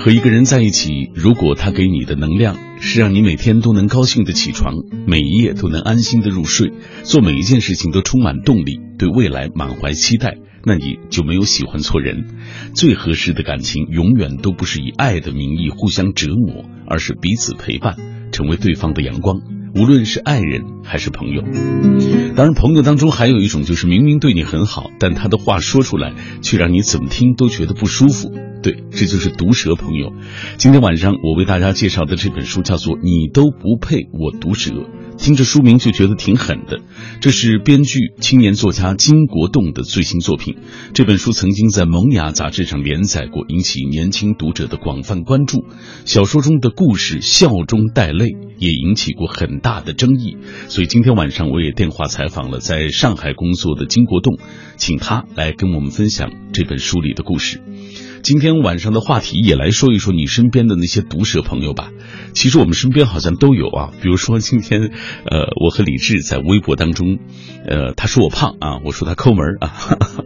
和一个人在一起，如果他给你的能量是让你每天都能高兴的起床，每一夜都能安心的入睡，做每一件事情都充满动力，对未来满怀期待，那你就没有喜欢错人。最合适的感情，永远都不是以爱的名义互相折磨，而是彼此陪伴，成为对方的阳光。无论是爱人还是朋友，当然，朋友当中还有一种就是明明对你很好，但他的话说出来却让你怎么听都觉得不舒服。对，这就是毒舌朋友。今天晚上我为大家介绍的这本书叫做《你都不配我毒舌》，听着书名就觉得挺狠的。这是编剧、青年作家金国栋的最新作品。这本书曾经在《萌芽》杂志上连载过，引起年轻读者的广泛关注。小说中的故事笑中带泪，也引起过很大的争议。所以今天晚上我也电话采访了在上海工作的金国栋，请他来跟我们分享这本书里的故事。今天晚上的话题也来说一说你身边的那些毒舌朋友吧。其实我们身边好像都有啊，比如说今天，呃，我和李志在微博当中，呃，他说我胖啊，我说他抠门啊，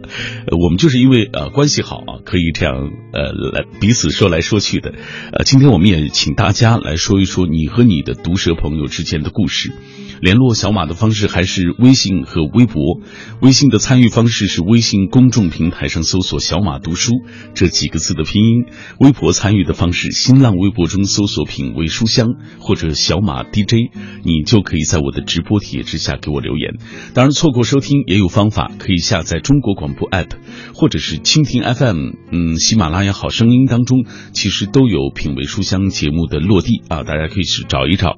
我们就是因为呃关系好啊，可以这样呃来彼此说来说去的。呃，今天我们也请大家来说一说你和你的毒舌朋友之间的故事。联络小马的方式还是微信和微博。微信的参与方式是微信公众平台上搜索“小马读书”这几个字的拼音。微博参与的方式，新浪微博中搜索“品味书香”或者“小马 DJ”，你就可以在我的直播帖之下给我留言。当然，错过收听也有方法，可以下载中国广播 app，或者是蜻蜓 FM，嗯，喜马拉雅好声音当中其实都有“品味书香”节目的落地啊，大家可以去找一找。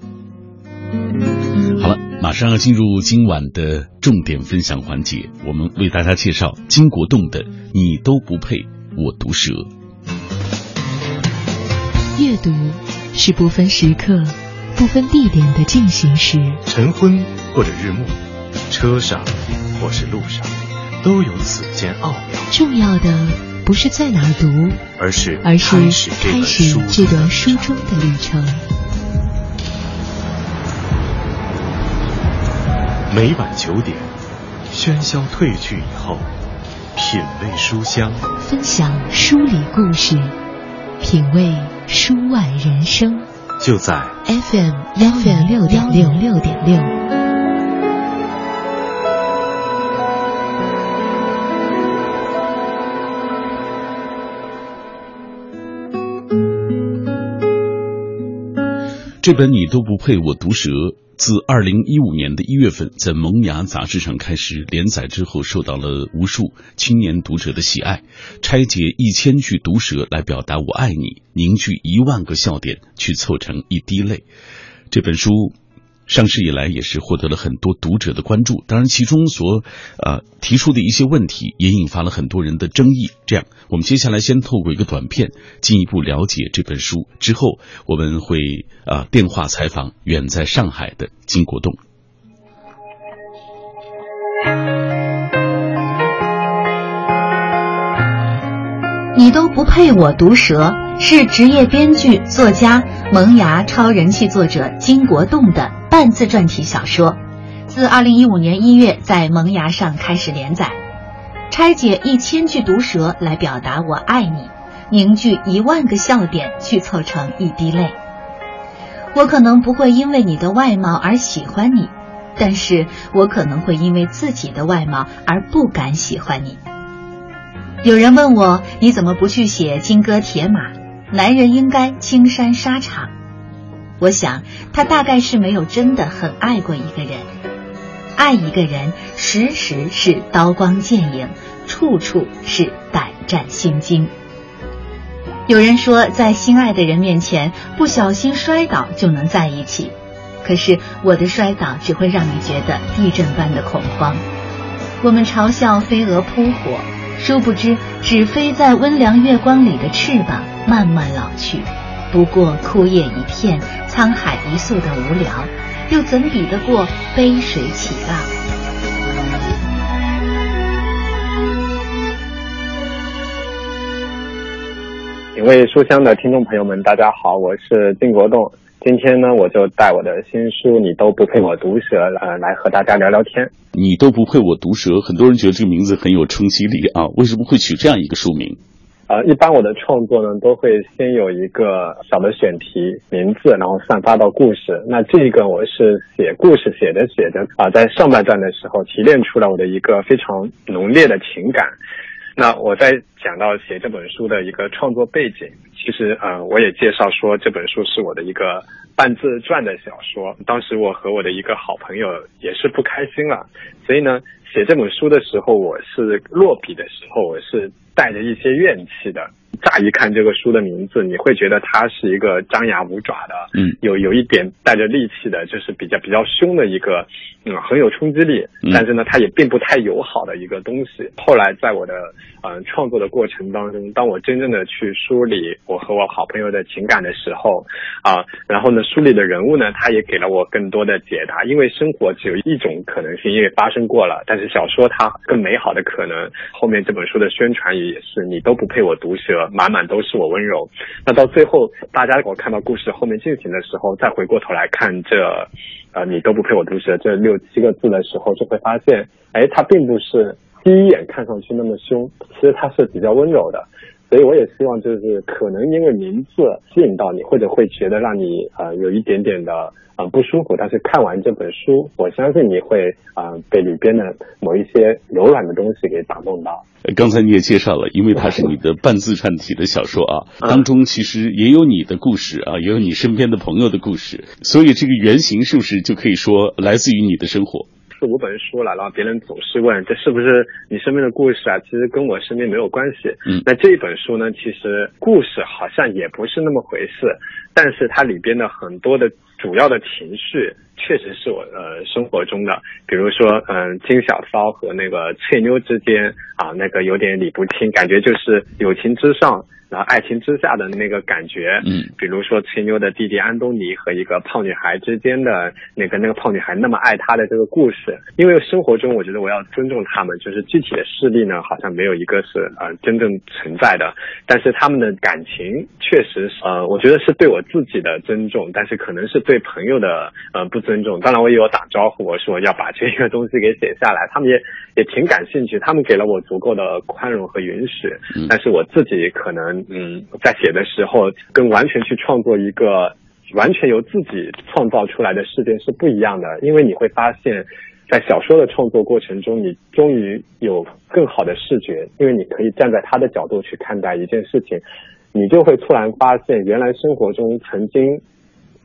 马上要进入今晚的重点分享环节，我们为大家介绍金国栋的《你都不配我毒舌》。阅读是不分时刻、不分地点的进行时，晨昏或者日暮，车上或是路上，都有此间奥妙。重要的不是在哪儿读，而是而是开始这段书中的旅程。每晚九点，喧嚣褪去以后，品味书香，分享书里故事，品味书外人生，就在 FM 幺零六点六六点六。这本你都不配我毒舌。自二零一五年的一月份，在《萌芽》杂志上开始连载之后，受到了无数青年读者的喜爱。拆解一千句毒舌来表达“我爱你”，凝聚一万个笑点去凑成一滴泪。这本书。上市以来也是获得了很多读者的关注，当然其中所呃提出的一些问题也引发了很多人的争议。这样，我们接下来先透过一个短片进一步了解这本书，之后我们会啊电话采访远在上海的金国栋。你都不配我毒舌，是职业编剧、作家、萌芽超人气作者金国栋的。半自传体小说，自二零一五年一月在萌芽上开始连载，拆解一千句毒舌来表达我爱你，凝聚一万个笑点去凑成一滴泪。我可能不会因为你的外貌而喜欢你，但是我可能会因为自己的外貌而不敢喜欢你。有人问我，你怎么不去写金戈铁马？男人应该青山沙场。我想，他大概是没有真的很爱过一个人。爱一个人，时时是刀光剑影，处处是胆战心惊。有人说，在心爱的人面前不小心摔倒就能在一起，可是我的摔倒只会让你觉得地震般的恐慌。我们嘲笑飞蛾扑火，殊不知，只飞在温凉月光里的翅膀慢慢老去。不过枯叶一片，沧海一粟的无聊，又怎比得过杯水起浪？品味书香的听众朋友们，大家好，我是金国栋。今天呢，我就带我的新书《你都不配我毒舌》呃，来和大家聊聊天。你都不配我毒舌，很多人觉得这个名字很有冲击力啊，为什么会取这样一个书名？呃，一般我的创作呢，都会先有一个小的选题名字，然后散发到故事。那这个我是写故事写着写着啊，在上半段的时候提炼出来我的一个非常浓烈的情感。那我在讲到写这本书的一个创作背景，其实呃，我也介绍说这本书是我的一个半自传的小说。当时我和我的一个好朋友也是不开心了，所以呢，写这本书的时候，我是落笔的时候，我是。带着一些怨气的，乍一看这个书的名字，你会觉得它是一个张牙舞爪的，嗯，有有一点带着戾气的，就是比较比较凶的一个，嗯，很有冲击力，但是呢，它也并不太友好的一个东西。后来在我的嗯创作的过程当中，当我真正的去梳理我和我好朋友的情感的时候，啊，然后呢，书里的人物呢，他也给了我更多的解答。因为生活只有一种可能性，因为发生过了，但是小说它更美好的可能。后面这本书的宣传也。也是你都不配我毒舌，满满都是我温柔。那到最后，大家我看到故事后面进行的时候，再回过头来看这，呃，你都不配我毒舌这六七个字的时候，就会发现，哎，他并不是第一眼看上去那么凶，其实他是比较温柔的。所以我也希望，就是可能因为名字吸引到你，或者会觉得让你呃有一点点的呃不舒服，但是看完这本书，我相信你会啊被里边的某一些柔软的东西给打动到。刚才你也介绍了，因为它是你的半自传体的小说啊，当中其实也有你的故事啊，也有你身边的朋友的故事，所以这个原型是不是就可以说来自于你的生活？四五本书了，然后别人总是问这是不是你身边的故事啊？其实跟我身边没有关系。嗯，那这一本书呢，其实故事好像也不是那么回事，但是它里边的很多的主要的情绪，确实是我呃生活中的，比如说嗯金小骚和那个翠妞之间啊，那个有点理不清，感觉就是友情之上。然后爱情之下的那个感觉，嗯，比如说吹牛的弟弟安东尼和一个胖女孩之间的那个那个胖女孩那么爱他的这个故事，因为生活中我觉得我要尊重他们，就是具体的事例呢，好像没有一个是呃真正存在的，但是他们的感情确实是呃，我觉得是对我自己的尊重，但是可能是对朋友的呃不尊重。当然我也有打招呼，我说要把这个东西给写下来，他们也也挺感兴趣，他们给了我足够的宽容和允许，但是我自己可能。嗯，在写的时候，跟完全去创作一个完全由自己创造出来的世界是不一样的。因为你会发现，在小说的创作过程中，你终于有更好的视觉，因为你可以站在他的角度去看待一件事情，你就会突然发现，原来生活中曾经。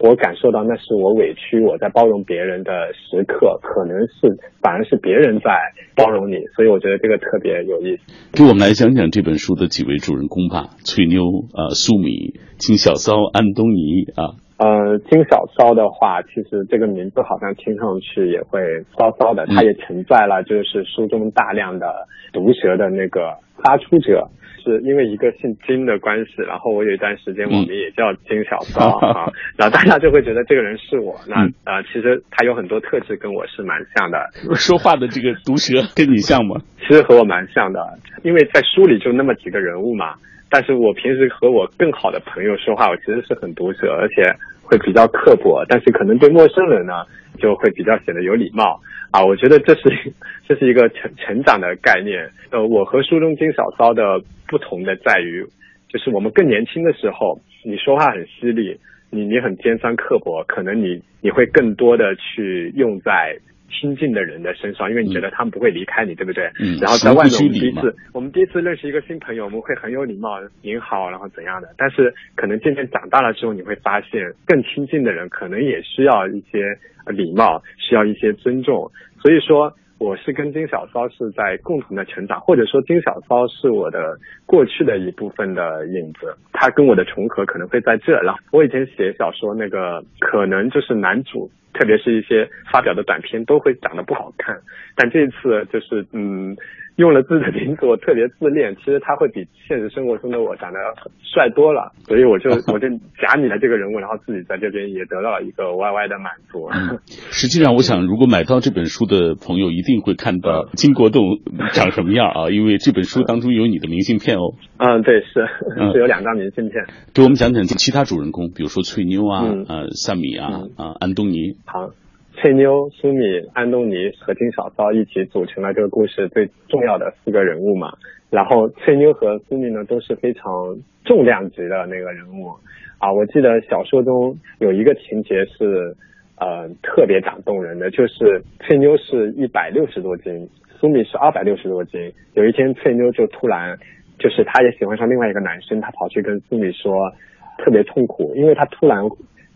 我感受到那是我委屈，我在包容别人的时刻，可能是反而是别人在包容你，所以我觉得这个特别有意思。给我们来讲讲这本书的几位主人公吧，翠妞啊，苏米、金小骚、安东尼啊。呃，金小骚的话，其实这个名字好像听上去也会骚骚的，它也承载了就是书中大量的毒舌的那个发出者。是因为一个姓金的关系，然后我有一段时间网名也叫金小骚啊，然后大家就会觉得这个人是我。那啊，其实他有很多特质跟我是蛮像的。说话的这个毒舌跟你像吗？其实和我蛮像的，因为在书里就那么几个人物嘛。但是我平时和我更好的朋友说话，我其实是很毒舌，而且会比较刻薄。但是可能对陌生人呢，就会比较显得有礼貌啊。我觉得这是 这是一个成成长的概念。呃，我和书中金小骚的不同的在于，就是我们更年轻的时候，你说话很犀利，你你很尖酸刻薄，可能你你会更多的去用在。亲近的人的身上，因为你觉得他们不会离开你，对不对？嗯。然后在外面，我们第一次，我们第一次认识一个新朋友，我们会很有礼貌，您好，然后怎样的？但是可能渐渐长大了之后，你会发现，更亲近的人可能也需要一些礼貌，需要一些尊重。所以说，我是跟金小骚是在共同的成长，或者说金小骚是我的过去的一部分的影子，他跟我的重合可能会在这。了我以前写小说，那个可能就是男主。特别是一些发表的短片都会长得不好看，但这一次就是嗯。用了自己的名字，我特别自恋。其实他会比现实生活中的我长得帅多了，所以我就 我就假拟了这个人物，然后自己在这边也得到了一个 YY 的满足。实际上，我想如果买到这本书的朋友，一定会看到金国栋长什么样啊？因为这本书当中有你的明信片哦。嗯，对，是是有两张明信片。给我们讲讲其他主人公，比如说翠妞啊，呃，萨米啊，啊，安东尼。好。翠妞、苏米、安东尼和金小骚一起组成了这个故事最重要的四个人物嘛。然后翠妞和苏米呢都是非常重量级的那个人物啊。我记得小说中有一个情节是呃特别感动人的，就是翠妞是一百六十多斤，苏米是二百六十多斤。有一天翠妞就突然就是她也喜欢上另外一个男生，她跑去跟苏米说，特别痛苦，因为她突然。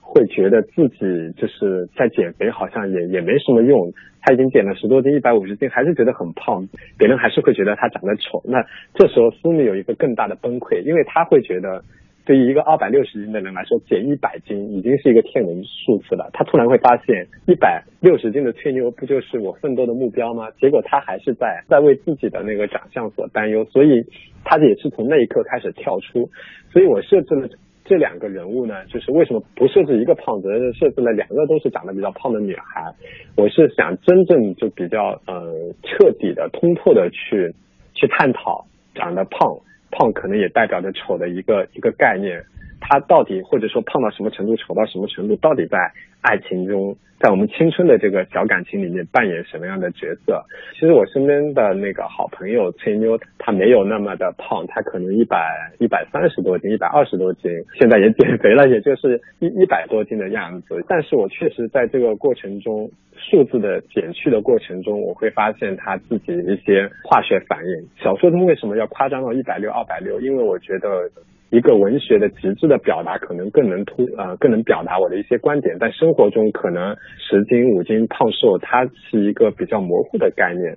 会觉得自己就是在减肥，好像也也没什么用。他已经减了十多斤，一百五十斤，还是觉得很胖。别人还是会觉得他长得丑。那这时候苏米有一个更大的崩溃，因为他会觉得，对于一个二百六十斤的人来说，减一百斤已经是一个天文数字了。他突然会发现，一百六十斤的吹牛不就是我奋斗的目标吗？结果他还是在在为自己的那个长相所担忧。所以他也是从那一刻开始跳出。所以我设置了。这两个人物呢，就是为什么不设置一个胖子，而是设置了两个都是长得比较胖的女孩。我是想真正就比较呃彻底的、通透的去去探讨长得胖胖可能也代表着丑的一个一个概念。他到底或者说胖到什么程度，丑到什么程度，到底在爱情中，在我们青春的这个小感情里面扮演什么样的角色？其实我身边的那个好朋友崔妞，她没有那么的胖，她可能一百一百三十多斤，一百二十多斤，现在也减肥了，也就是一一百多斤的样子。但是我确实在这个过程中，数字的减去的过程中，我会发现她自己一些化学反应。小说中为什么要夸张到一百六、二百六？因为我觉得。一个文学的极致的表达，可能更能突呃更能表达我的一些观点，但生活中可能十斤五斤胖瘦，它是一个比较模糊的概念。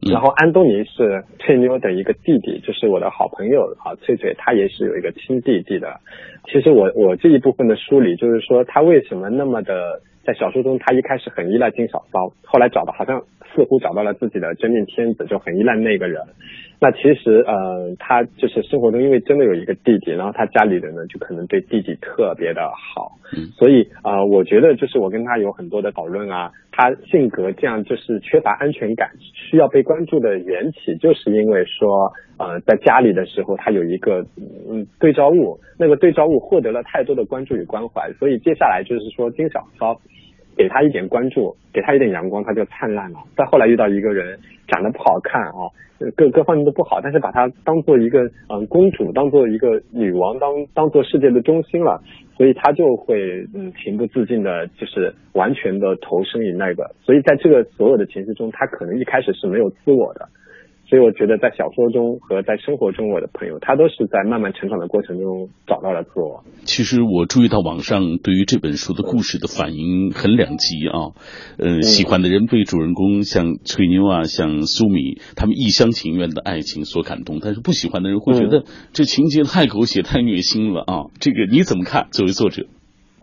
然后安东尼是翠妞的一个弟弟，就是我的好朋友啊，翠翠，他也是有一个亲弟弟的。其实我我这一部分的梳理，就是说他为什么那么的。在小说中，他一开始很依赖金小骚，后来找到好像似乎找到了自己的真命天子，就很依赖那个人。那其实呃，他就是生活中因为真的有一个弟弟，然后他家里人呢就可能对弟弟特别的好，所以啊，我觉得就是我跟他有很多的讨论啊，他性格这样就是缺乏安全感，需要被关注的缘起，就是因为说呃，在家里的时候他有一个嗯对照物，那个对照物获得了太多的关注与关怀，所以接下来就是说金小骚。给他一点关注，给他一点阳光，他就灿烂了。再后来遇到一个人，长得不好看啊，各各方面都不好，但是把他当做一个嗯公主，当做一个女王，当当做世界的中心了，所以他就会嗯情不自禁的，就是完全的投身于那个。所以在这个所有的情绪中，他可能一开始是没有自我的。所以我觉得，在小说中和在生活中，我的朋友他都是在慢慢成长的过程中找到了自我。其实我注意到网上对于这本书的故事的反应很两极啊，呃，喜欢的人被主人公像翠妞啊、像苏米他们一厢情愿的爱情所感动，但是不喜欢的人会觉得这情节太狗血、太虐心了啊。这个你怎么看？作为作者，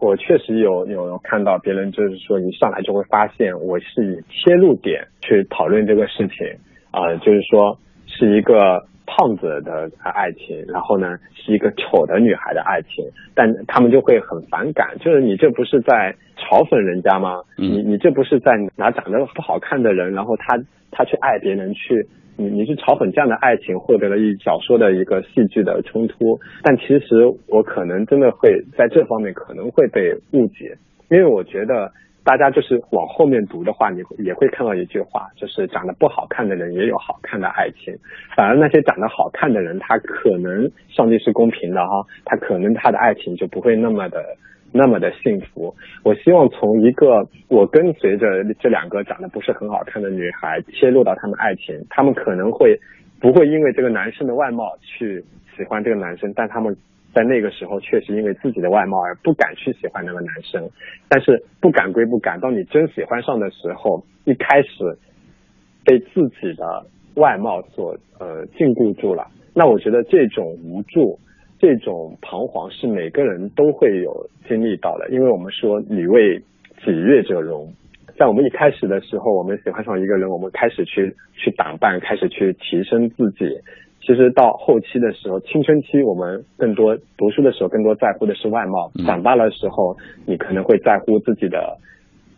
我确实有有看到别人就是说一上来就会发现我是以切入点去讨论这个事情。啊，就是说是一个胖子的爱情，然后呢是一个丑的女孩的爱情，但他们就会很反感，就是你这不是在嘲讽人家吗？你你这不是在拿长得不好看的人，然后他他去爱别人去，你你是嘲讽这样的爱情，获得了一小说的一个戏剧的冲突，但其实我可能真的会在这方面可能会被误解，因为我觉得。大家就是往后面读的话，你也会看到一句话，就是长得不好看的人也有好看的爱情，反而那些长得好看的人，他可能上帝是公平的哈，他可能他的爱情就不会那么的那么的幸福。我希望从一个我跟随着这两个长得不是很好看的女孩切入到他们爱情，他们可能会不会因为这个男生的外貌去喜欢这个男生，但他们。在那个时候，确实因为自己的外貌而不敢去喜欢那个男生，但是不敢归不敢，当你真喜欢上的时候，一开始被自己的外貌所呃禁锢住了。那我觉得这种无助、这种彷徨是每个人都会有经历到的，因为我们说女为己悦者容，在我们一开始的时候，我们喜欢上一个人，我们开始去去打扮，开始去提升自己。其实到后期的时候，青春期我们更多读书的时候，更多在乎的是外貌；长大了时候，你可能会在乎自己的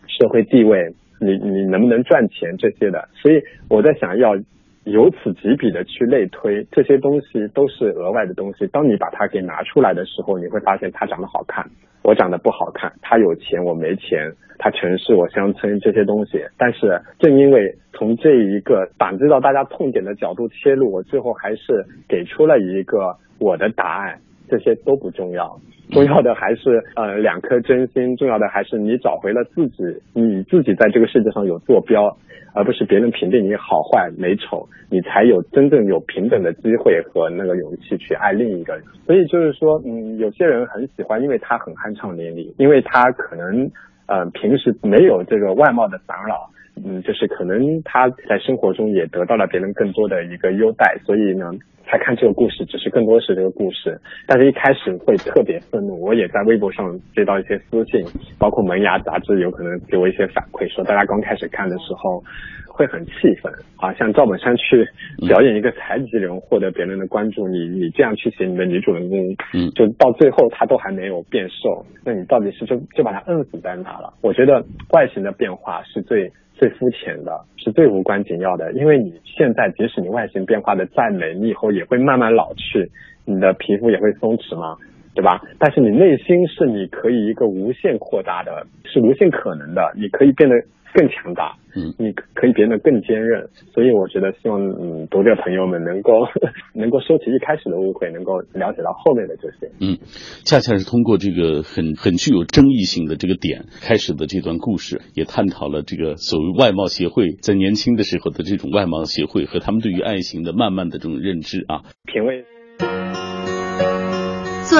社会地位，你你能不能赚钱这些的。所以我在想要由此及彼的去类推，这些东西都是额外的东西。当你把它给拿出来的时候，你会发现它长得好看，我长得不好看，他有钱我没钱，他城市我乡村这些东西。但是正因为从这一个反击到大家痛点的角度切入，我最后还是给出了一个我的答案。这些都不重要，重要的还是呃两颗真心，重要的还是你找回了自己，你自己在这个世界上有坐标，而不是别人评定你好坏美丑，你才有真正有平等的机会和那个勇气去爱另一个人。所以就是说，嗯，有些人很喜欢，因为他很酣畅淋漓，因为他可能呃平时没有这个外貌的烦扰，嗯，就是可能他在生活中也得到了别人更多的一个优待，所以呢。他看这个故事，只是更多是这个故事，但是一开始会特别愤怒。我也在微博上接到一些私信，包括《萌芽》杂志有可能给我一些反馈，说大家刚开始看的时候会很气愤啊，像赵本山去表演一个残疾人获得别人的关注，你你这样去写你的女主人公，嗯，就到最后他都还没有变瘦，那你到底是就就把他摁死在哪了？我觉得外形的变化是最。最肤浅的是最无关紧要的，因为你现在即使你外形变化的再美，你以后也会慢慢老去，你的皮肤也会松弛嘛，对吧？但是你内心是你可以一个无限扩大的，是无限可能的，你可以变得。更强大，嗯，你可以变得更坚韧，所以我觉得希望嗯读者朋友们能够 能够收起一开始的误会，能够了解到后面的这些，嗯，恰恰是通过这个很很具有争议性的这个点开始的这段故事，也探讨了这个所谓外貌协会在年轻的时候的这种外貌协会和他们对于爱情的慢慢的这种认知啊，品味。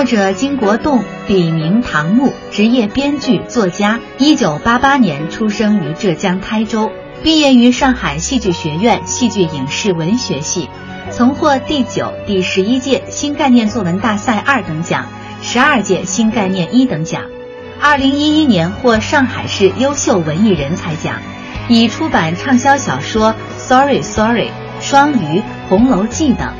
作者金国栋，笔名唐木，职业编剧、作家。一九八八年出生于浙江台州，毕业于上海戏剧学院戏剧影视文学系，曾获第九、第十一届新概念作文大赛二等奖，十二届新概念一等奖。二零一一年获上海市优秀文艺人才奖，已出版畅销小说《Sorry Sorry》、《双鱼》、《红楼记》等。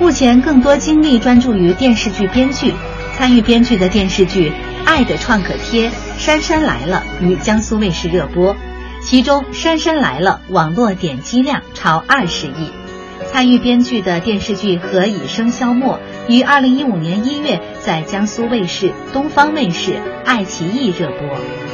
目前更多精力专注于电视剧编剧，参与编剧的电视剧《爱的创可贴》《杉杉来了》于江苏卫视热播，其中《杉杉来了》网络点击量超二十亿。参与编剧的电视剧《何以笙箫默》于二零一五年一月在江苏卫视、东方卫视、爱奇艺热播。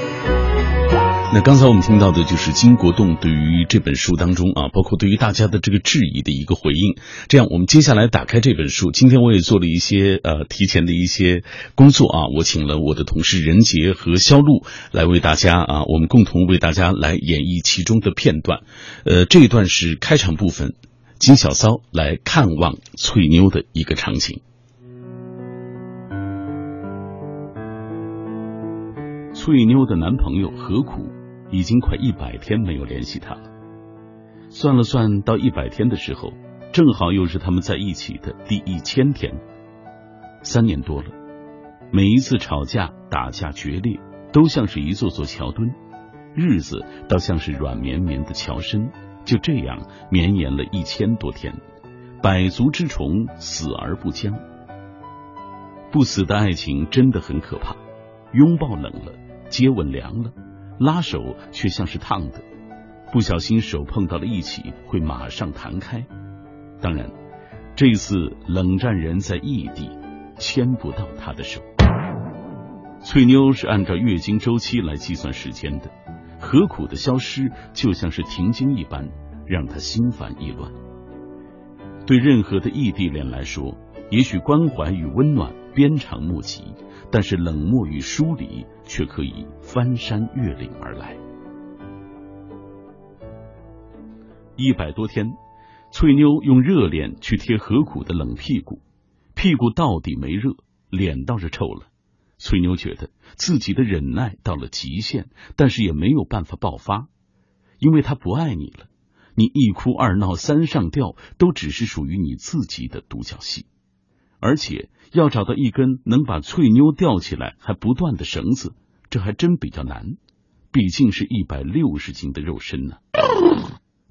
那刚才我们听到的就是金国栋对于这本书当中啊，包括对于大家的这个质疑的一个回应。这样，我们接下来打开这本书。今天我也做了一些呃提前的一些工作啊，我请了我的同事任杰和肖路来为大家啊，我们共同为大家来演绎其中的片段。呃，这一段是开场部分，金小骚来看望翠妞的一个场景。翠妞的男朋友何苦？已经快一百天没有联系他了。算了算，到一百天的时候，正好又是他们在一起的第一千天。三年多了，每一次吵架、打架、决裂，都像是一座座桥墩，日子倒像是软绵绵的桥身。就这样绵延了一千多天，百足之虫，死而不僵。不死的爱情真的很可怕，拥抱冷了，接吻凉了。拉手却像是烫的，不小心手碰到了一起会马上弹开。当然，这次冷战人在异地，牵不到他的手。翠妞是按照月经周期来计算时间的，何苦的消失就像是停经一般，让她心烦意乱。对任何的异地恋来说，也许关怀与温暖鞭长莫及。但是冷漠与疏离却可以翻山越岭而来。一百多天，翠妞用热脸去贴何苦的冷屁股，屁股到底没热，脸倒是臭了。翠妞觉得自己的忍耐到了极限，但是也没有办法爆发，因为他不爱你了。你一哭二闹三上吊，都只是属于你自己的独角戏。而且要找到一根能把翠妞吊起来还不断的绳子，这还真比较难。毕竟是一百六十斤的肉身呢。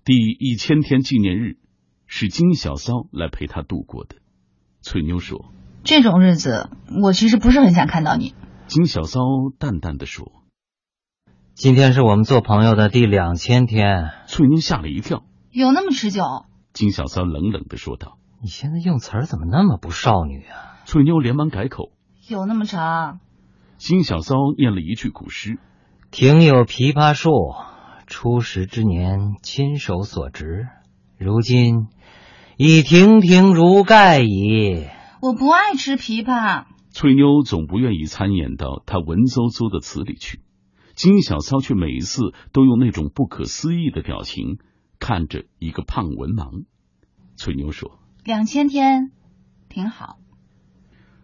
第一千天纪念日是金小骚来陪他度过的。翠妞说：“这种日子，我其实不是很想看到你。”金小骚淡淡的说：“今天是我们做朋友的第两千天。”翠妞吓了一跳：“有那么持久？”金小骚冷冷的说道。你现在用词儿怎么那么不少女啊？翠妞连忙改口：“有那么长？”金小骚念了一句古诗：“庭有枇杷树，初识之年亲手所植，如今已亭亭如盖矣。”我不爱吃枇杷。翠妞总不愿意参演到她文绉绉的词里去，金小骚却每一次都用那种不可思议的表情看着一个胖文盲。翠妞说：“两千天，挺好。”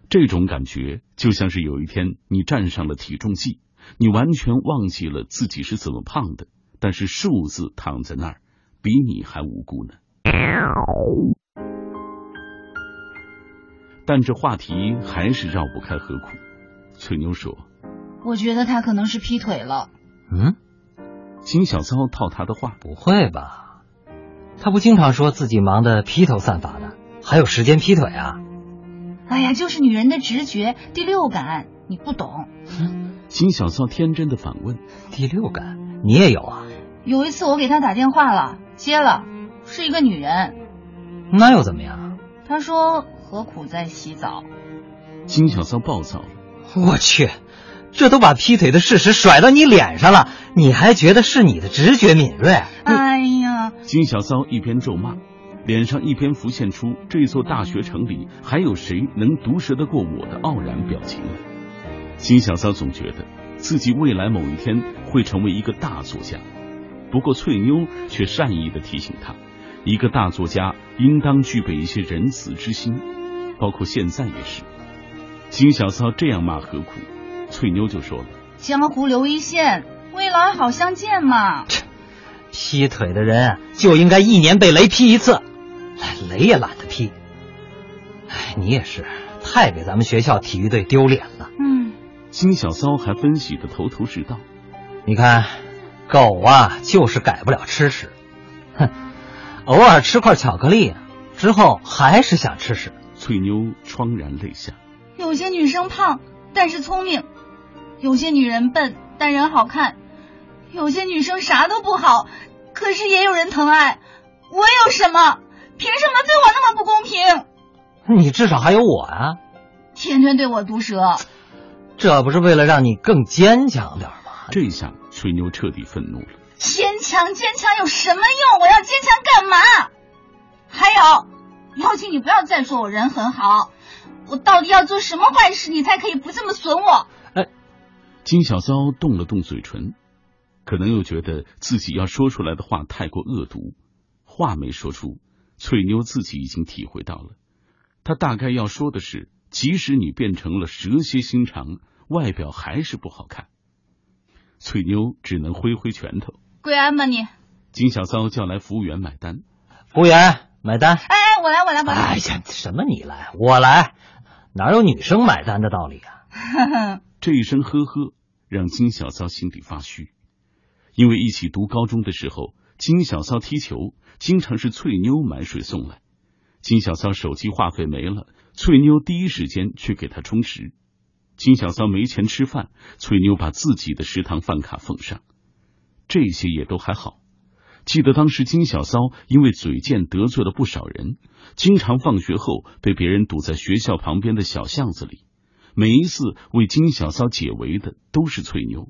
这种感觉就像是有一天你站上了体重计，你完全忘记了自己是怎么胖的，但是数字躺在那儿，比你还无辜呢。但这话题还是绕不开何苦。翠妞说：“我觉得他可能是劈腿了。”嗯，金小骚套他的话：“不会吧？他不经常说自己忙得披头散发的，还有时间劈腿啊？”哎呀，就是女人的直觉、第六感，你不懂。金小骚天真的反问：“第六感，你也有啊？”有一次我给他打电话了，接了，是一个女人。那又怎么样？他说何苦在洗澡。金小骚暴躁了：“我去，这都把劈腿的事实甩到你脸上了，你还觉得是你的直觉敏锐？”哎呀！金小骚一边咒骂。脸上一边浮现出这座大学城里还有谁能毒舌得过我的傲然表情来。金小骚总觉得自己未来某一天会成为一个大作家，不过翠妞却善意的提醒他，一个大作家应当具备一些仁慈之心，包括现在也是。金小骚这样骂何苦？翠妞就说了：“江湖留一线，未来好相见嘛。”劈腿的人就应该一年被雷劈一次。雷也懒得劈，哎，你也是太给咱们学校体育队丢脸了。嗯，金小骚还分析的头头是道。你看，狗啊，就是改不了吃屎。哼，偶尔吃块巧克力，之后还是想吃屎。翠妞怆然泪下。有些女生胖，但是聪明；有些女人笨，但人好看；有些女生啥都不好，可是也有人疼爱。我有什么？凭什么对我那么不公平？你至少还有我啊！天天对我毒舌，这不是为了让你更坚强点吗？这下吹牛彻底愤怒了。坚强坚强有什么用？我要坚强干嘛？还有，邀请你不要再说我人很好。我到底要做什么坏事，你才可以不这么损我？哎，金小骚动了动嘴唇，可能又觉得自己要说出来的话太过恶毒，话没说出。翠妞自己已经体会到了，她大概要说的是，即使你变成了蛇蝎心肠，外表还是不好看。翠妞只能挥挥拳头，跪安吧你。金小骚叫来服务员买单，服务员买单。哎哎，我来我来我来。哎呀，什么你来我来，哪有女生买单的道理啊？这一声呵呵让金小骚心里发虚，因为一起读高中的时候。金小骚踢球，经常是翠妞买水送来。金小骚手机话费没了，翠妞第一时间去给他充值。金小骚没钱吃饭，翠妞把自己的食堂饭卡奉上。这些也都还好。记得当时金小骚因为嘴贱得罪了不少人，经常放学后被别人堵在学校旁边的小巷子里。每一次为金小骚解围的都是翠妞。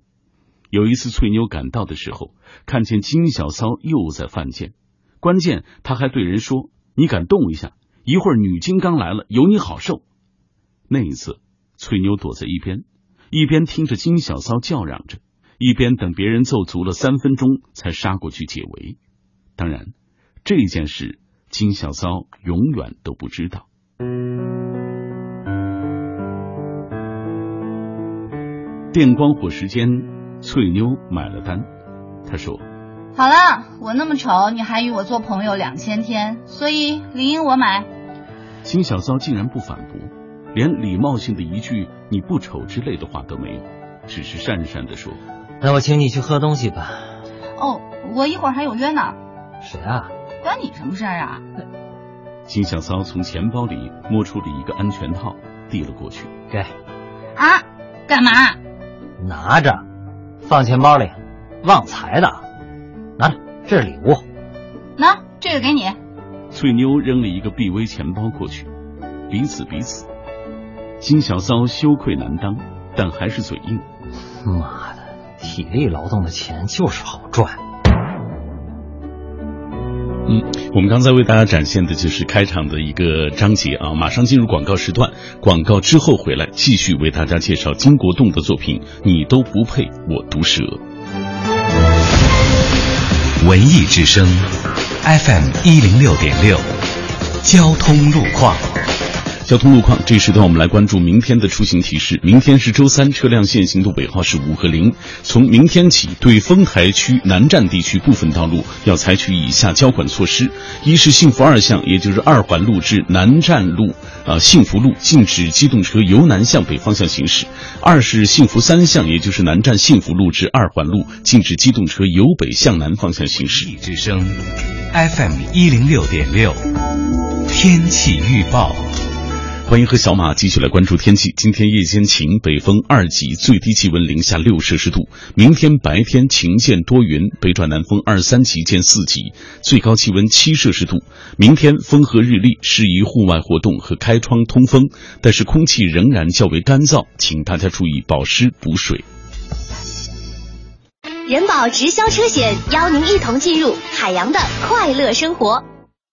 有一次，翠妞赶到的时候，看见金小骚又在犯贱，关键他还对人说：“你敢动一下，一会儿女金刚来了，有你好受。”那一次，翠妞躲在一边，一边听着金小骚叫嚷着，一边等别人揍足了三分钟才杀过去解围。当然，这件事金小骚永远都不知道。电光火石间。翠妞买了单，她说：“好了，我那么丑，你还与我做朋友两千天，所以理应我买。”金小骚竟然不反驳，连礼貌性的一句“你不丑”之类的话都没有，只是讪讪的说：“那我请你去喝东西吧。”哦，我一会儿还有约呢。谁啊？关你什么事儿啊？金小骚从钱包里摸出了一个安全套，递了过去，给。啊？干嘛？拿着。放钱包里，旺财的，拿着，这是礼物。拿这个给你。翠妞扔了一个 BV 钱包过去，彼此彼此。金小骚羞愧难当，但还是嘴硬。妈的，体力劳动的钱就是好赚。嗯，我们刚才为大家展现的就是开场的一个章节啊，马上进入广告时段，广告之后回来继续为大家介绍金国栋的作品《你都不配我毒舌》。文艺之声，FM 一零六点六，交通路况。交通路况，这时段我们来关注明天的出行提示。明天是周三，车辆限行的尾号是五和零。从明天起，对丰台区南站地区部分道路要采取以下交管措施：一是幸福二巷，也就是二环路至南站路，呃，幸福路禁止机动车由南向北方向行驶；二是幸福三巷，也就是南站幸福路至二环路，禁止机动车由北向南方向行驶。之声，FM 一零六点六，天气预报。欢迎和小马继续来关注天气。今天夜间晴，北风二级，最低气温零下六摄氏度。明天白天晴见多云，北转南风二三级见四级，最高气温七摄氏度。明天风和日丽，适宜户外活动和开窗通风，但是空气仍然较为干燥，请大家注意保湿补水。人保直销车险邀您一同进入海洋的快乐生活。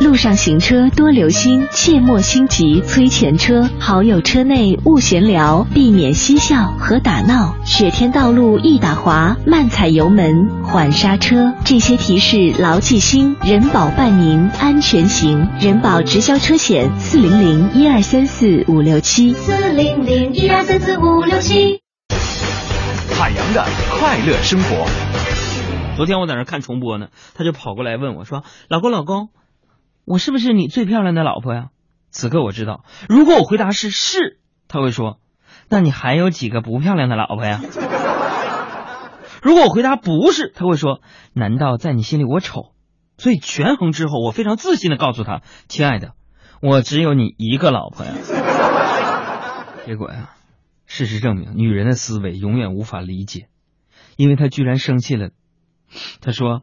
路上行车多留心，切莫心急催前车。好友车内勿闲聊，避免嬉笑和打闹。雪天道路易打滑，慢踩油门，缓刹车。这些提示牢记心，人保伴您安全行。人保直销车险四零零一二三四五六七四零零一二三四五六七。海洋的快乐生活。昨天我在那看重播呢，他就跑过来问我说：“老公，老公，我是不是你最漂亮的老婆呀？”此刻我知道，如果我回答是是，他会说：“那你还有几个不漂亮的老婆呀？” 如果我回答不是，他会说：“难道在你心里我丑？”所以权衡之后，我非常自信的告诉他：“亲爱的，我只有你一个老婆呀。”结果呀。事实证明，女人的思维永远无法理解，因为她居然生气了。她说：“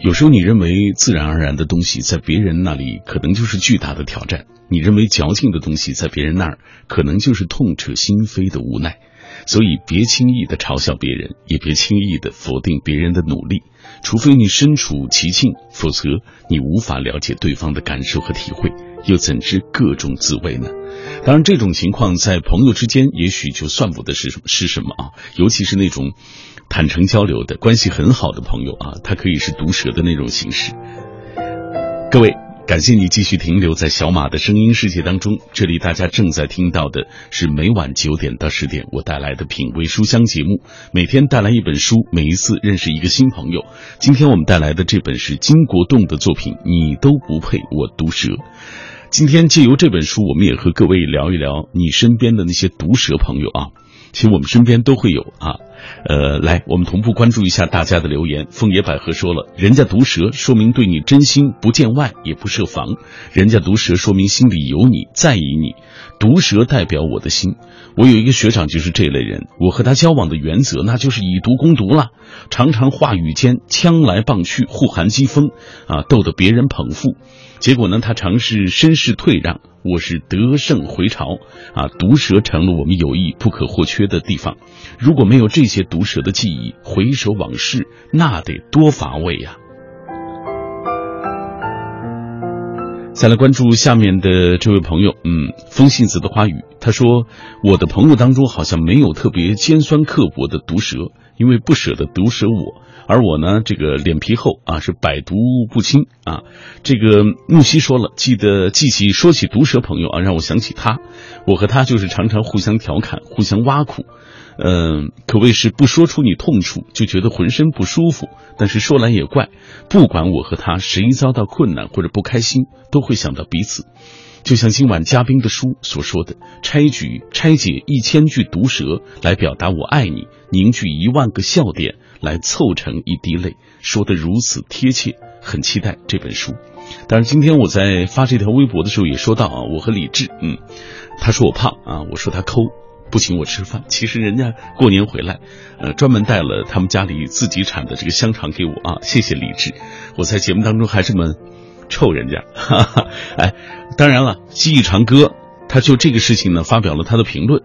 有时候你认为自然而然的东西，在别人那里可能就是巨大的挑战；你认为矫情的东西，在别人那儿可能就是痛彻心扉的无奈。所以，别轻易的嘲笑别人，也别轻易的否定别人的努力，除非你身处其境，否则你无法了解对方的感受和体会，又怎知各种滋味呢？当然，这种情况在朋友之间也许就算不得是什是什么啊，尤其是那种。坦诚交流的关系很好的朋友啊，他可以是毒舌的那种形式。各位，感谢你继续停留在小马的声音世界当中。这里大家正在听到的是每晚九点到十点我带来的品味书香节目，每天带来一本书，每一次认识一个新朋友。今天我们带来的这本是金国栋的作品《你都不配我毒舌》。今天借由这本书，我们也和各位聊一聊你身边的那些毒舌朋友啊。其实我们身边都会有啊。呃，来，我们同步关注一下大家的留言。枫叶百合说了，人家毒舌说明对你真心，不见外也不设防；人家毒舌说明心里有你，在意你。毒舌代表我的心。我有一个学长就是这类人，我和他交往的原则那就是以毒攻毒了，常常话语间枪来棒去，互含讥讽，啊，逗得别人捧腹。结果呢，他尝试绅士退让，我是得胜回朝，啊，毒蛇成了我们友谊不可或缺的地方。如果没有这些毒蛇的记忆，回首往事，那得多乏味呀！再来关注下面的这位朋友，嗯，风信子的花语，他说，我的朋友当中好像没有特别尖酸刻薄的毒舌，因为不舍得毒舌我。而我呢，这个脸皮厚啊，是百毒不侵啊。这个木西说了，记得记起说起毒舌朋友啊，让我想起他。我和他就是常常互相调侃，互相挖苦，嗯，可谓是不说出你痛处就觉得浑身不舒服。但是说来也怪，不管我和他谁遭到困难或者不开心，都会想到彼此。就像今晚嘉宾的书所说的，拆举拆解一千句毒舌来表达我爱你，凝聚一万个笑点来凑成一滴泪，说的如此贴切，很期待这本书。但是今天我在发这条微博的时候也说到啊，我和李志，嗯，他说我胖啊，我说他抠，不请我吃饭。其实人家过年回来，呃，专门带了他们家里自己产的这个香肠给我啊，谢谢李志。我在节目当中还这么。臭人家，哈哈，哎，当然了，记忆长歌他就这个事情呢发表了他的评论。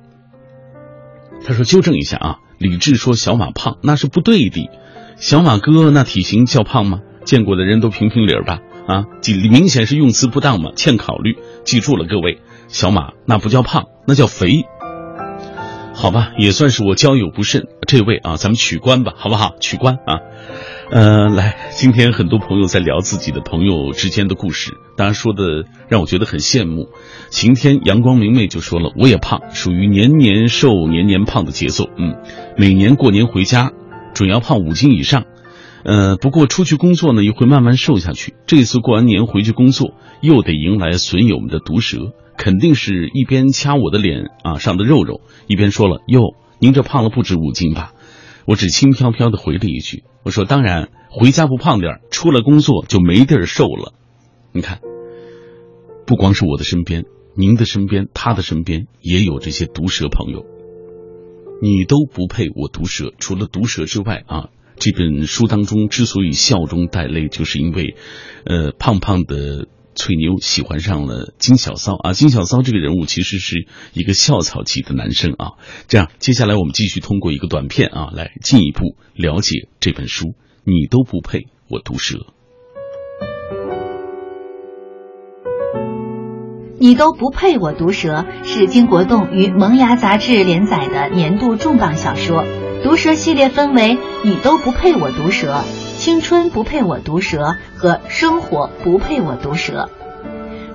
他说：“纠正一下啊，李志说小马胖那是不对的，小马哥那体型叫胖吗？见过的人都评评理儿吧。啊，明显是用词不当嘛，欠考虑。记住了，各位，小马那不叫胖，那叫肥。好吧，也算是我交友不慎。这位啊，咱们取关吧，好不好？取关啊。”呃，来，今天很多朋友在聊自己的朋友之间的故事，大家说的让我觉得很羡慕。晴天阳光明媚就说了，我也胖，属于年年瘦年年胖的节奏。嗯，每年过年回家，准要胖五斤以上。呃，不过出去工作呢，又会慢慢瘦下去。这次过完年回去工作，又得迎来损友们的毒舌，肯定是一边掐我的脸啊上的肉肉，一边说了，哟，您这胖了不止五斤吧？我只轻飘飘的回了一句：“我说当然，回家不胖点儿出了工作就没地儿瘦了。你看，不光是我的身边，您的身边，他的身边也有这些毒舌朋友。你都不配我毒舌。除了毒舌之外啊，这本书当中之所以笑中带泪，就是因为，呃，胖胖的。”翠妞喜欢上了金小骚啊！金小骚这个人物其实是一个校草级的男生啊。这样，接下来我们继续通过一个短片啊，来进一步了解这本书。你都不配我毒舌，你都不配我毒舌，是金国栋与《萌芽》杂志连载的年度重磅小说。毒舌系列分为“你都不配我毒舌”。青春不配我毒舌和生活不配我毒舌。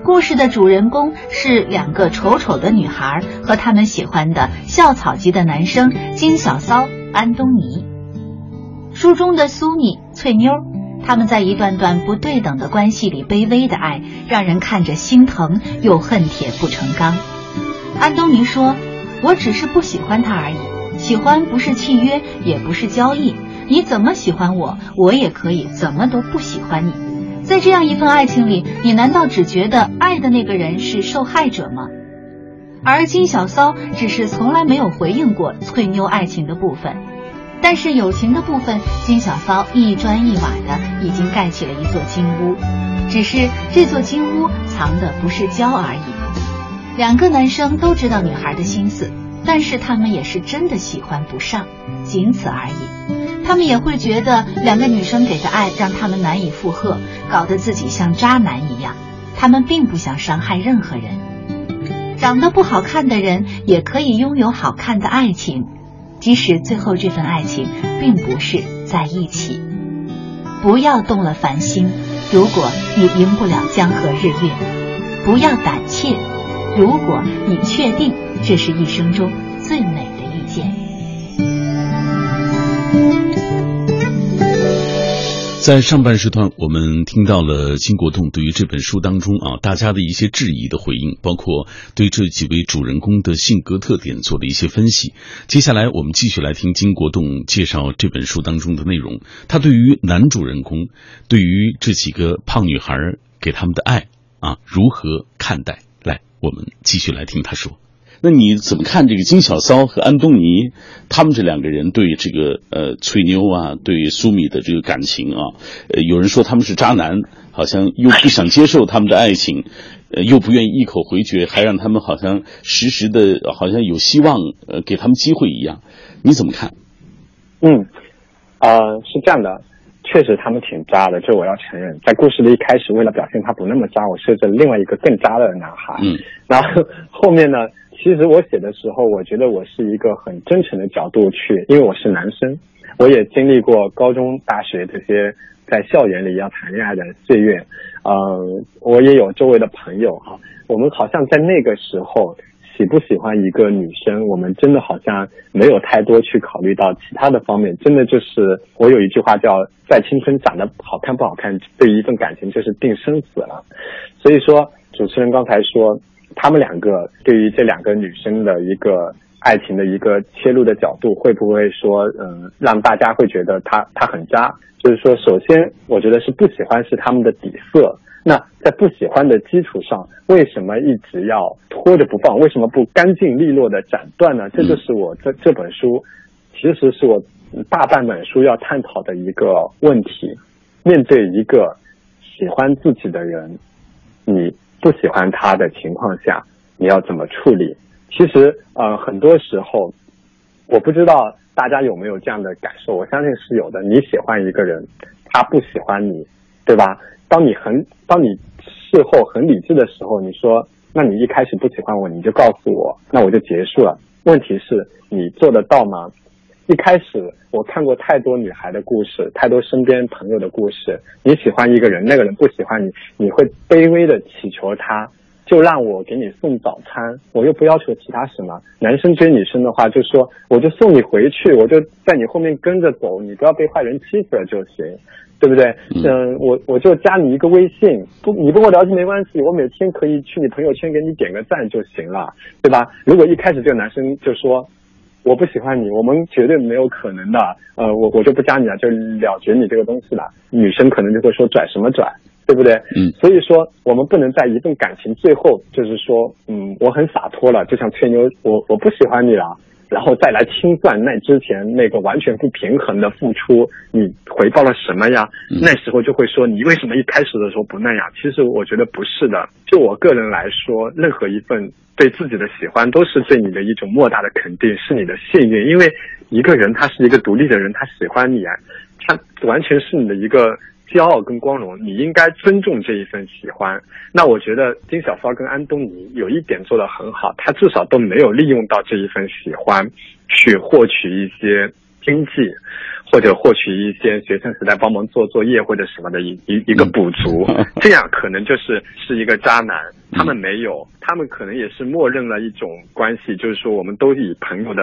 故事的主人公是两个丑丑的女孩和他们喜欢的校草级的男生金小骚、安东尼。书中的苏妮、翠妞，他们在一段段不对等的关系里卑微的爱，让人看着心疼又恨铁不成钢。安东尼说：“我只是不喜欢他而已，喜欢不是契约，也不是交易。”你怎么喜欢我，我也可以怎么都不喜欢你。在这样一份爱情里，你难道只觉得爱的那个人是受害者吗？而金小骚只是从来没有回应过翠妞爱情的部分，但是友情的部分，金小骚一砖一瓦的已经盖起了一座金屋，只是这座金屋藏的不是娇而已。两个男生都知道女孩的心思，但是他们也是真的喜欢不上，仅此而已。他们也会觉得两个女生给的爱让他们难以负荷，搞得自己像渣男一样。他们并不想伤害任何人。长得不好看的人也可以拥有好看的爱情，即使最后这份爱情并不是在一起。不要动了凡心，如果你赢不了江河日月；不要胆怯，如果你确定这是一生中最美的遇见。在上半时段，我们听到了金国栋对于这本书当中啊大家的一些质疑的回应，包括对这几位主人公的性格特点做了一些分析。接下来，我们继续来听金国栋介绍这本书当中的内容。他对于男主人公，对于这几个胖女孩给他们的爱啊如何看待？来，我们继续来听他说。那你怎么看这个金小骚和安东尼他们这两个人对这个呃翠妞啊，对苏米的这个感情啊？呃，有人说他们是渣男，好像又不想接受他们的爱情，呃，又不愿意一口回绝，还让他们好像时时的，好像有希望，呃，给他们机会一样。你怎么看？嗯，呃，是这样的，确实他们挺渣的，这我要承认。在故事的一开始，为了表现他不那么渣，我设置了另外一个更渣的男孩。嗯，然后后面呢？其实我写的时候，我觉得我是一个很真诚的角度去，因为我是男生，我也经历过高中、大学这些在校园里要谈恋爱的岁月，呃，我也有周围的朋友哈，我们好像在那个时候喜不喜欢一个女生，我们真的好像没有太多去考虑到其他的方面，真的就是我有一句话叫在青春长得好看不好看，对于一份感情就是定生死了，所以说主持人刚才说。他们两个对于这两个女生的一个爱情的一个切入的角度，会不会说，嗯，让大家会觉得他他很渣？就是说，首先我觉得是不喜欢是他们的底色。那在不喜欢的基础上，为什么一直要拖着不放？为什么不干净利落的斩断呢？这就是我这这本书，其实是我大半本书要探讨的一个问题。面对一个喜欢自己的人，你。不喜欢他的情况下，你要怎么处理？其实，呃，很多时候，我不知道大家有没有这样的感受，我相信是有的。你喜欢一个人，他不喜欢你，对吧？当你很，当你事后很理智的时候，你说，那你一开始不喜欢我，你就告诉我，那我就结束了。问题是，你做得到吗？一开始我看过太多女孩的故事，太多身边朋友的故事。你喜欢一个人，那个人不喜欢你，你会卑微的祈求他，就让我给你送早餐，我又不要求其他什么。男生追女生的话，就说我就送你回去，我就在你后面跟着走，你不要被坏人欺负了就行，对不对？嗯，我我就加你一个微信，不，你不跟我聊天没关系，我每天可以去你朋友圈给你点个赞就行了，对吧？如果一开始这个男生就说。我不喜欢你，我们绝对没有可能的。呃，我我就不加你了，就了结你这个东西了。女生可能就会说拽什么拽，对不对？嗯。所以说，我们不能在一份感情最后就是说，嗯，我很洒脱了，就像吹牛，我我不喜欢你了，然后再来清算那之前那个完全不平衡的付出，你回报了什么呀？那时候就会说，你为什么一开始的时候不那样？其实我觉得不是的。就我个人来说，任何一份。对自己的喜欢都是对你的一种莫大的肯定，是你的幸运。因为一个人他是一个独立的人，他喜欢你啊，他完全是你的一个骄傲跟光荣。你应该尊重这一份喜欢。那我觉得丁小骚跟安东尼有一点做得很好，他至少都没有利用到这一份喜欢去获取一些经济。或者获取一些学生时代帮忙做作业或者什么的一一一个补足，这样可能就是是一个渣男。他们没有，他们可能也是默认了一种关系，就是说我们都以朋友的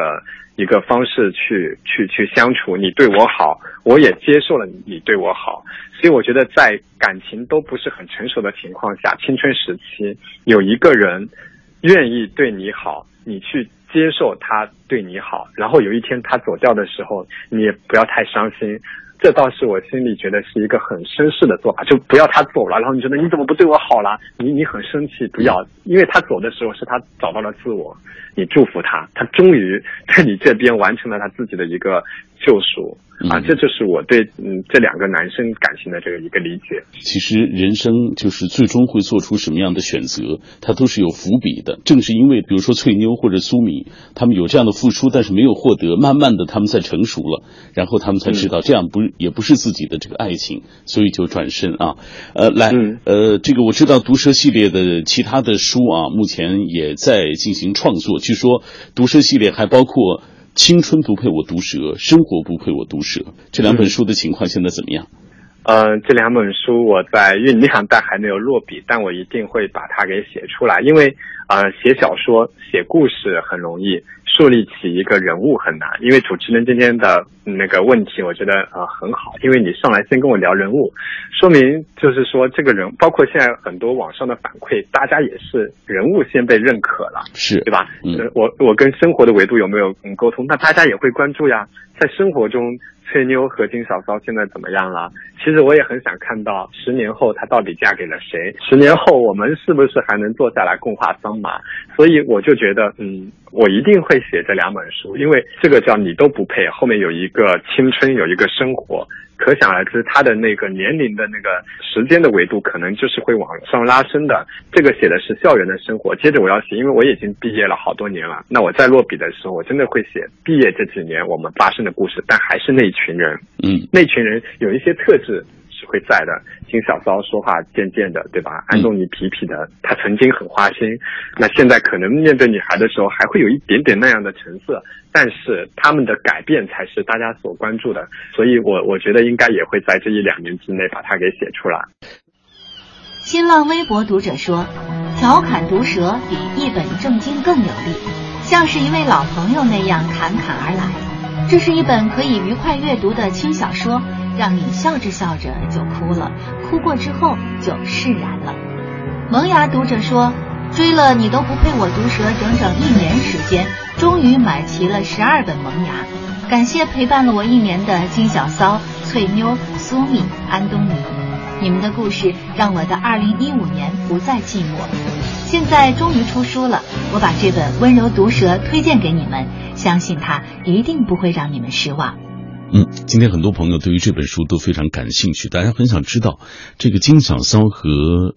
一个方式去去去相处。你对我好，我也接受了你对我好。所以我觉得在感情都不是很成熟的情况下，青春时期有一个人愿意对你好，你去。接受他对你好，然后有一天他走掉的时候，你也不要太伤心。这倒是我心里觉得是一个很绅士的做法，就不要他走了，然后你觉得你怎么不对我好了？你你很生气，不要，因为他走的时候是他找到了自我，你祝福他，他终于在你这边完成了他自己的一个救赎。啊，这就是我对嗯这两个男生感情的这个一个理解。其实人生就是最终会做出什么样的选择，它都是有伏笔的。正是因为比如说翠妞或者苏米，他们有这样的付出，但是没有获得，慢慢的他们在成熟了，然后他们才知道这样不也不是自己的这个爱情，所以就转身啊。呃，来，呃，这个我知道毒蛇系列的其他的书啊，目前也在进行创作。据说毒蛇系列还包括。青春不配我毒舌，生活不配我毒舌。这两本书的情况现在怎么样？呃，这两本书我在酝酿，但还没有落笔。但我一定会把它给写出来，因为呃，写小说、写故事很容易，树立起一个人物很难。因为主持人今天的那个问题，我觉得呃很好，因为你上来先跟我聊人物，说明就是说这个人，包括现在很多网上的反馈，大家也是人物先被认可了，是对吧？嗯呃我我跟生活的维度有没有嗯沟通？那大家也会关注呀。在生活中，翠妞和金小骚现在怎么样了？其实我也很想看到十年后她到底嫁给了谁？十年后我们是不是还能坐下来共话桑麻？所以我就觉得，嗯，我一定会写这两本书，因为这个叫你都不配，后面有一个青春，有一个生活。可想而知，他的那个年龄的那个时间的维度，可能就是会往上拉伸的。这个写的是校园的生活，接着我要写，因为我已经毕业了好多年了。那我在落笔的时候，我真的会写毕业这几年我们发生的故事，但还是那一群人，嗯，那群人有一些特质是会在的。听小骚说话贱贱的，对吧？安东尼痞痞的，他曾经很花心，那现在可能面对女孩的时候，还会有一点点那样的成色，但是他们的改变才是大家所关注的。所以我我觉得应该也会在这一两年之内把它给写出来。新浪微博读者说，调侃毒舌比一本正经更有力，像是一位老朋友那样侃侃而来。这是一本可以愉快阅读的轻小说，让你笑着笑着就哭了，哭过之后就释然了。萌芽读者说，追了你都不配我毒舌整整一年时间，终于买齐了十二本萌芽。感谢陪伴了我一年的金小骚、翠妞、苏米、安东尼。你们的故事让我的2015年不再寂寞。现在终于出书了，我把这本《温柔毒舌》推荐给你们，相信它一定不会让你们失望。嗯，今天很多朋友对于这本书都非常感兴趣，大家很想知道这个金小骚和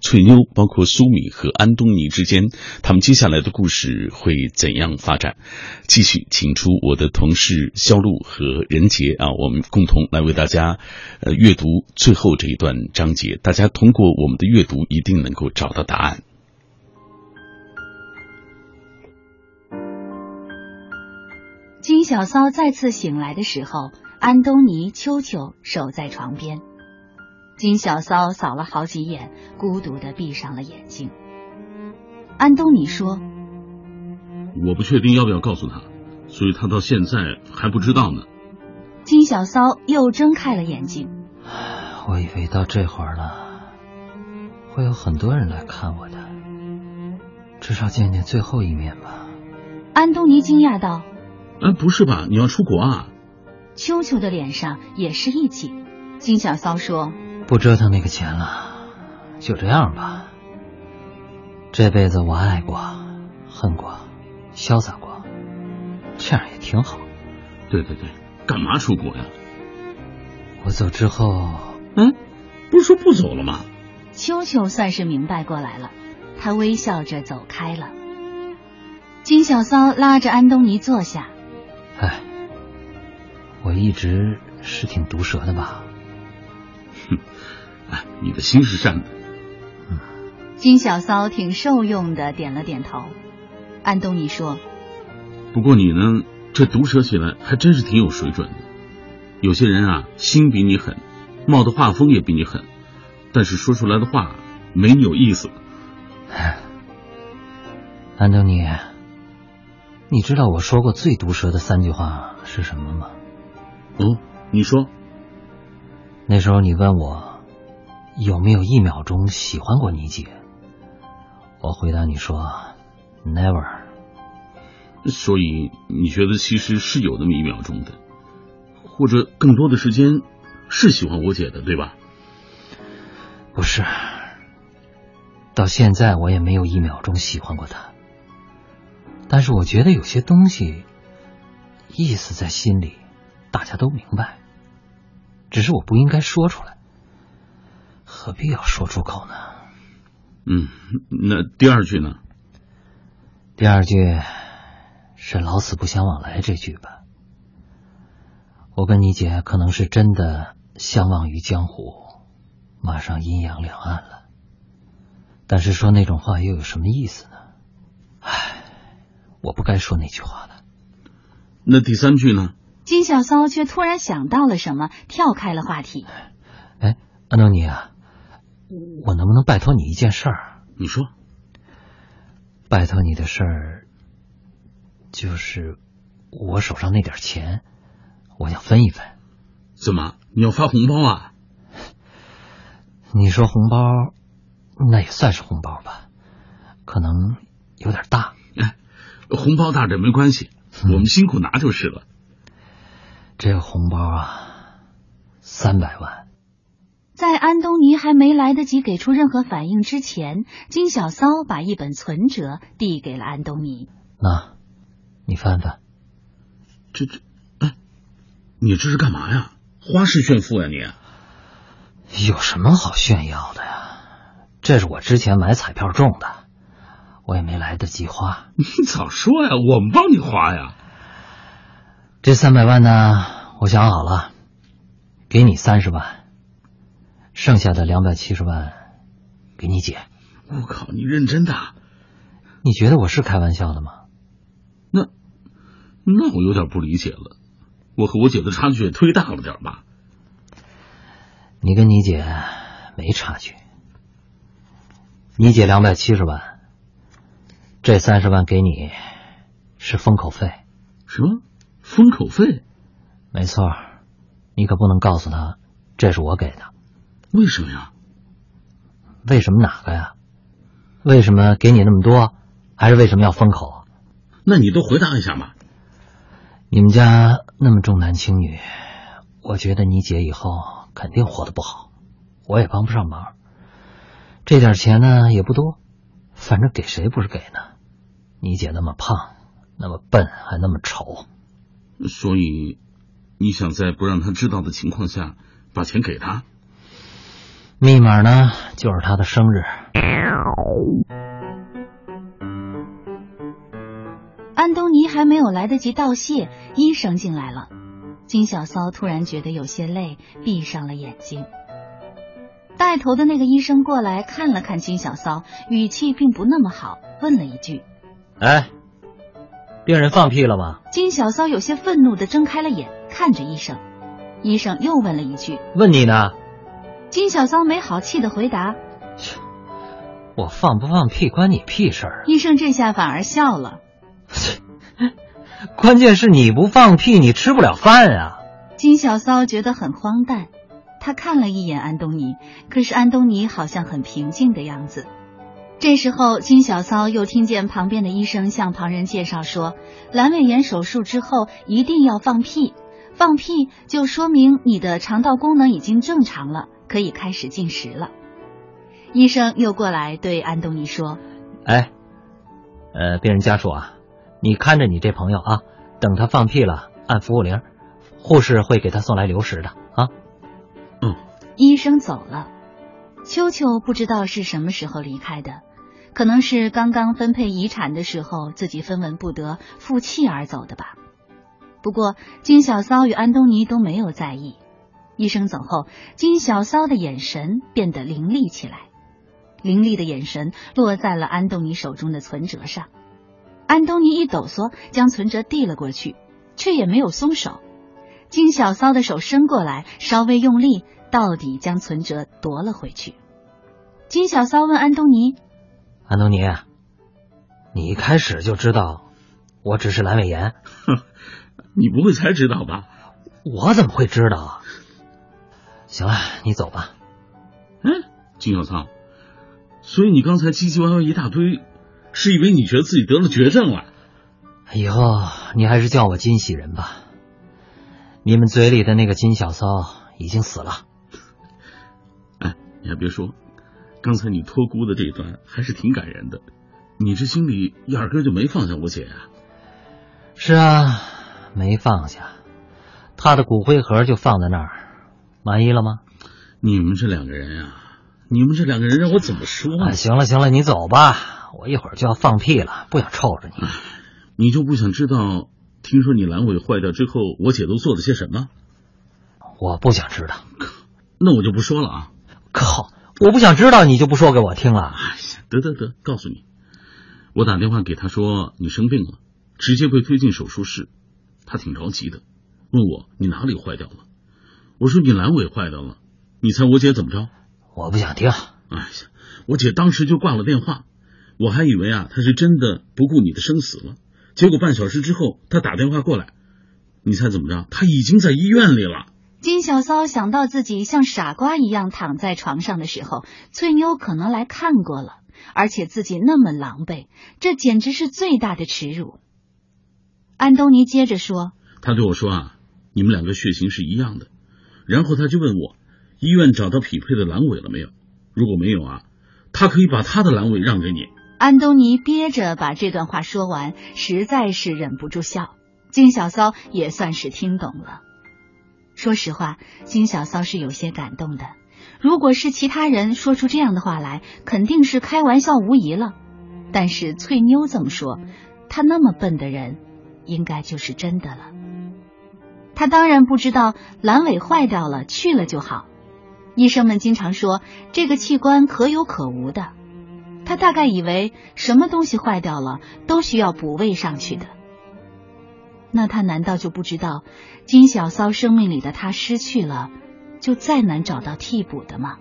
翠妞，包括苏米和安东尼之间，他们接下来的故事会怎样发展？继续请出我的同事肖路和任杰啊，我们共同来为大家呃阅读最后这一段章节。大家通过我们的阅读，一定能够找到答案。金小骚再次醒来的时候，安东尼、秋秋守在床边。金小骚扫了好几眼，孤独的闭上了眼睛。安东尼说我不确定要不要告诉他，所以他到现在还不知道呢。：“金小骚又睁开了眼睛。我以为到这会儿了，会有很多人来看我的，至少见见最后一面吧。”安东尼惊讶道哎，不是吧？你要出国啊？：“秋秋的脸上也是一紧。”金小骚说不折腾那个钱了，就这样吧。这辈子我爱过，恨过，潇洒过，这样也挺好。对对对，干嘛出国呀？我走之后，嗯，不是说不走了吗？：“秋秋算是明白过来了。”她微笑着走开了。金小骚拉着安东尼坐下。哎，我一直是挺毒舌的吧？哼哎，你的心是善的。金小骚挺受用的，点了点头。安东尼说不过你呢，这毒舌起来还真是挺有水准的。有些人啊，心比你狠，冒的画风也比你狠，但是说出来的话没你有意思。安东尼，你知道我说过最毒舌的三句话是什么吗？嗯，你说，那时候你问我有没有一秒钟喜欢过你姐，我回答你说 never。所以你觉得其实是有那么一秒钟的，或者更多的时间是喜欢我姐的，对吧？不是，到现在我也没有一秒钟喜欢过她。但是我觉得有些东西意思在心里，大家都明白，只是我不应该说出来，何必要说出口呢？嗯，那第二句呢？第二句是“老死不相往来”这句吧。我跟你姐可能是真的相忘于江湖，马上阴阳两岸了。但是说那种话又有什么意思呢？唉，我不该说那句话的。那第三句呢？金小骚却突然想到了什么，跳开了话题。哎，安东尼啊，我能不能拜托你一件事儿？你说，拜托你的事儿，就是我手上那点钱，我想分一分。怎么？你要发红包啊？你说红包，那也算是红包吧，可能有点大。哎，红包大点没关系，我们辛苦拿就是了。这个红包啊，三百万。在安东尼还没来得及给出任何反应之前，金小骚把一本存折递给了安东尼。那，你翻翻。这这，哎，你这是干嘛呀？花式炫富呀你？有什么好炫耀的呀？这是我之前买彩票中的，我也没来得及花。你早说呀，我们帮你花呀。这三百万呢，我想好了，给你三十万。剩下的两百七十万，给你姐。我靠，你认真的？你觉得我是开玩笑的吗？那，那我有点不理解了。我和我姐的差距也忒大了点吧？你跟你姐没差距。你姐两百七十万，这三十万给你，是封口费。什么？封口费？没错，你可不能告诉他这是我给的。为什么呀？为什么哪个呀？为什么给你那么多？还是为什么要封口？那你都回答一下嘛。你们家那么重男轻女，我觉得你姐以后肯定活得不好，我也帮不上忙。这点钱呢也不多，反正给谁不是给呢？你姐那么胖，那么笨，还那么丑，所以你想在不让她知道的情况下把钱给她？密码呢，就是她的生日。安东尼还没有来得及道谢，医生进来了。金小骚突然觉得有些累，闭上了眼睛。带头的那个医生过来看了看金小骚，语气并不那么好，问了一句：“哎，病人放屁了吗？”金小骚有些愤怒的睁开了眼，看着医生。医生又问了一句：“问你呢？”金小骚没好气的回答：“切，我放不放屁关你屁事儿。”医生这下反而笑了：“切，关键是你不放屁，你吃不了饭啊！”金小骚觉得很荒诞，他看了一眼安东尼，可是安东尼好像很平静的样子。这时候，金小骚又听见旁边的医生向旁人介绍说：“阑尾炎手术之后一定要放屁，放屁就说明你的肠道功能已经正常了。”可以开始进食了。医生又过来对安东尼说：“哎，呃，病人家属啊，你看着你这朋友啊，等他放屁了，按服务铃，护士会给他送来流食的。”。医生走了，秋秋不知道是什么时候离开的，可能是刚刚分配遗产的时候自己分文不得，负气而走的吧。不过金小骚与安东尼都没有在意。医生走后，金小骚的眼神变得凌厉起来，凌厉的眼神落在了安东尼手中的存折上。安东尼一抖嗦，将存折递了过去，却也没有松手。金小骚的手伸过来，稍微用力，到底将存折夺了回去。金小骚问安东尼：“安东尼，你一开始就知道我只是阑尾炎？哼，你不会才知道吧？我怎么会知道？”行了，你走吧。嗯，金小仓，所以你刚才唧唧歪歪一大堆，是以为你觉得自己得了绝症了？以后你还是叫我金喜人吧。你们嘴里的那个金小骚已经死了。哎，你还别说，刚才你托孤的这一段还是挺感人的。你这心里压根就没放下我姐呀？是啊，没放下，她的骨灰盒就放在那儿。满意了吗？你们这两个人呀，你们这两个人让我怎么说呢？行了行了，你走吧，我一会儿就要放屁了，不想臭着你。你就不想知道？听说你阑尾坏掉之后，我姐都做了些什么？我不想知道。那我就不说了啊！靠，我不想知道，你就不说给我听了？哎呀，得得得，告诉你，我打电话给他说你生病了，直接被推进手术室，他挺着急的，问我你哪里坏掉了。我说你阑尾坏掉了，你猜我姐怎么着？我不想听。哎呀，我姐当时就挂了电话。我还以为啊她是真的不顾你的生死了，结果半小时之后她打电话过来，你猜怎么着？她已经在医院里了。金小骚想到自己像傻瓜一样躺在床上的时候，翠妞可能来看过了，而且自己那么狼狈，这简直是最大的耻辱。安东尼接着说：“他对我说啊，你们两个血型是一样的。”然后他就问我，医院找到匹配的阑尾了没有？如果没有啊，他可以把他的阑尾让给你。安东尼憋着把这段话说完，实在是忍不住笑。金小骚也算是听懂了。说实话，金小骚是有些感动的。如果是其他人说出这样的话来，肯定是开玩笑无疑了。但是翠妞这么说，她那么笨的人，应该就是真的了。她当然不知道阑尾坏掉了去了就好，医生们经常说这个器官可有可无的。她大概以为什么东西坏掉了都需要补位上去的。那他难道就不知道，金小骚生命里的他失去了，就再难找到替补的吗？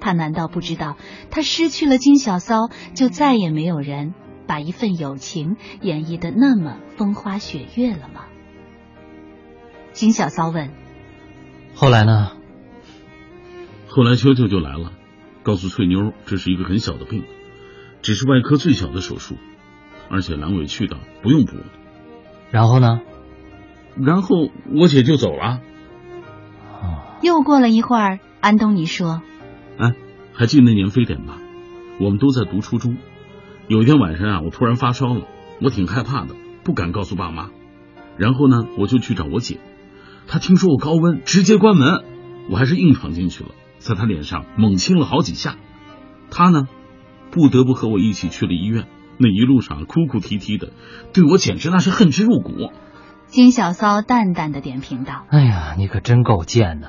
他难道不知道，他失去了金小骚，就再也没有人把一份友情演绎的那么风花雪月了吗？金小骚问：“后来呢？”后来秋秋就来了，告诉翠妞这是一个很小的病，只是外科最小的手术，而且阑尾去掉，不用补。然后呢？然后我姐就走了。又过了一会儿，安东尼说：“哎，还记得那年非典吧？我们都在读初中。有一天晚上啊，我突然发烧了，我挺害怕的，不敢告诉爸妈。然后呢，我就去找我姐，她听说我高温，直接关门。我还是硬闯进去了，在她脸上猛亲了好几下。她呢，不得不和我一起去了医院。”那一路上哭哭啼啼的，对我简直那是恨之入骨。金小骚淡淡的点评道：“哎呀，你可真够贱的！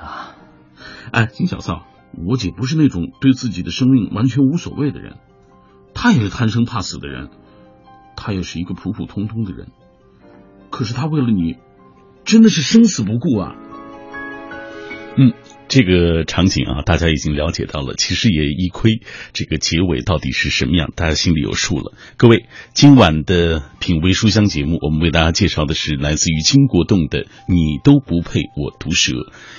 哎，金小骚，我姐不是那种对自己的生命完全无所谓的人，她也是贪生怕死的人，她也是一个普普通通的人。可是她为了你，真的是生死不顾啊！”这个场景啊，大家已经了解到了。其实也一窥这个结尾到底是什么样，大家心里有数了。各位，今晚的品味书香节目，我们为大家介绍的是来自于金国栋的《你都不配我毒舌》。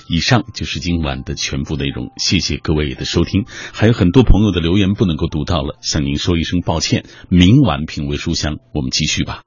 以上就是今晚的全部内容，谢谢各位的收听。还有很多朋友的留言不能够读到了，向您说一声抱歉。明晚品味书香，我们继续吧。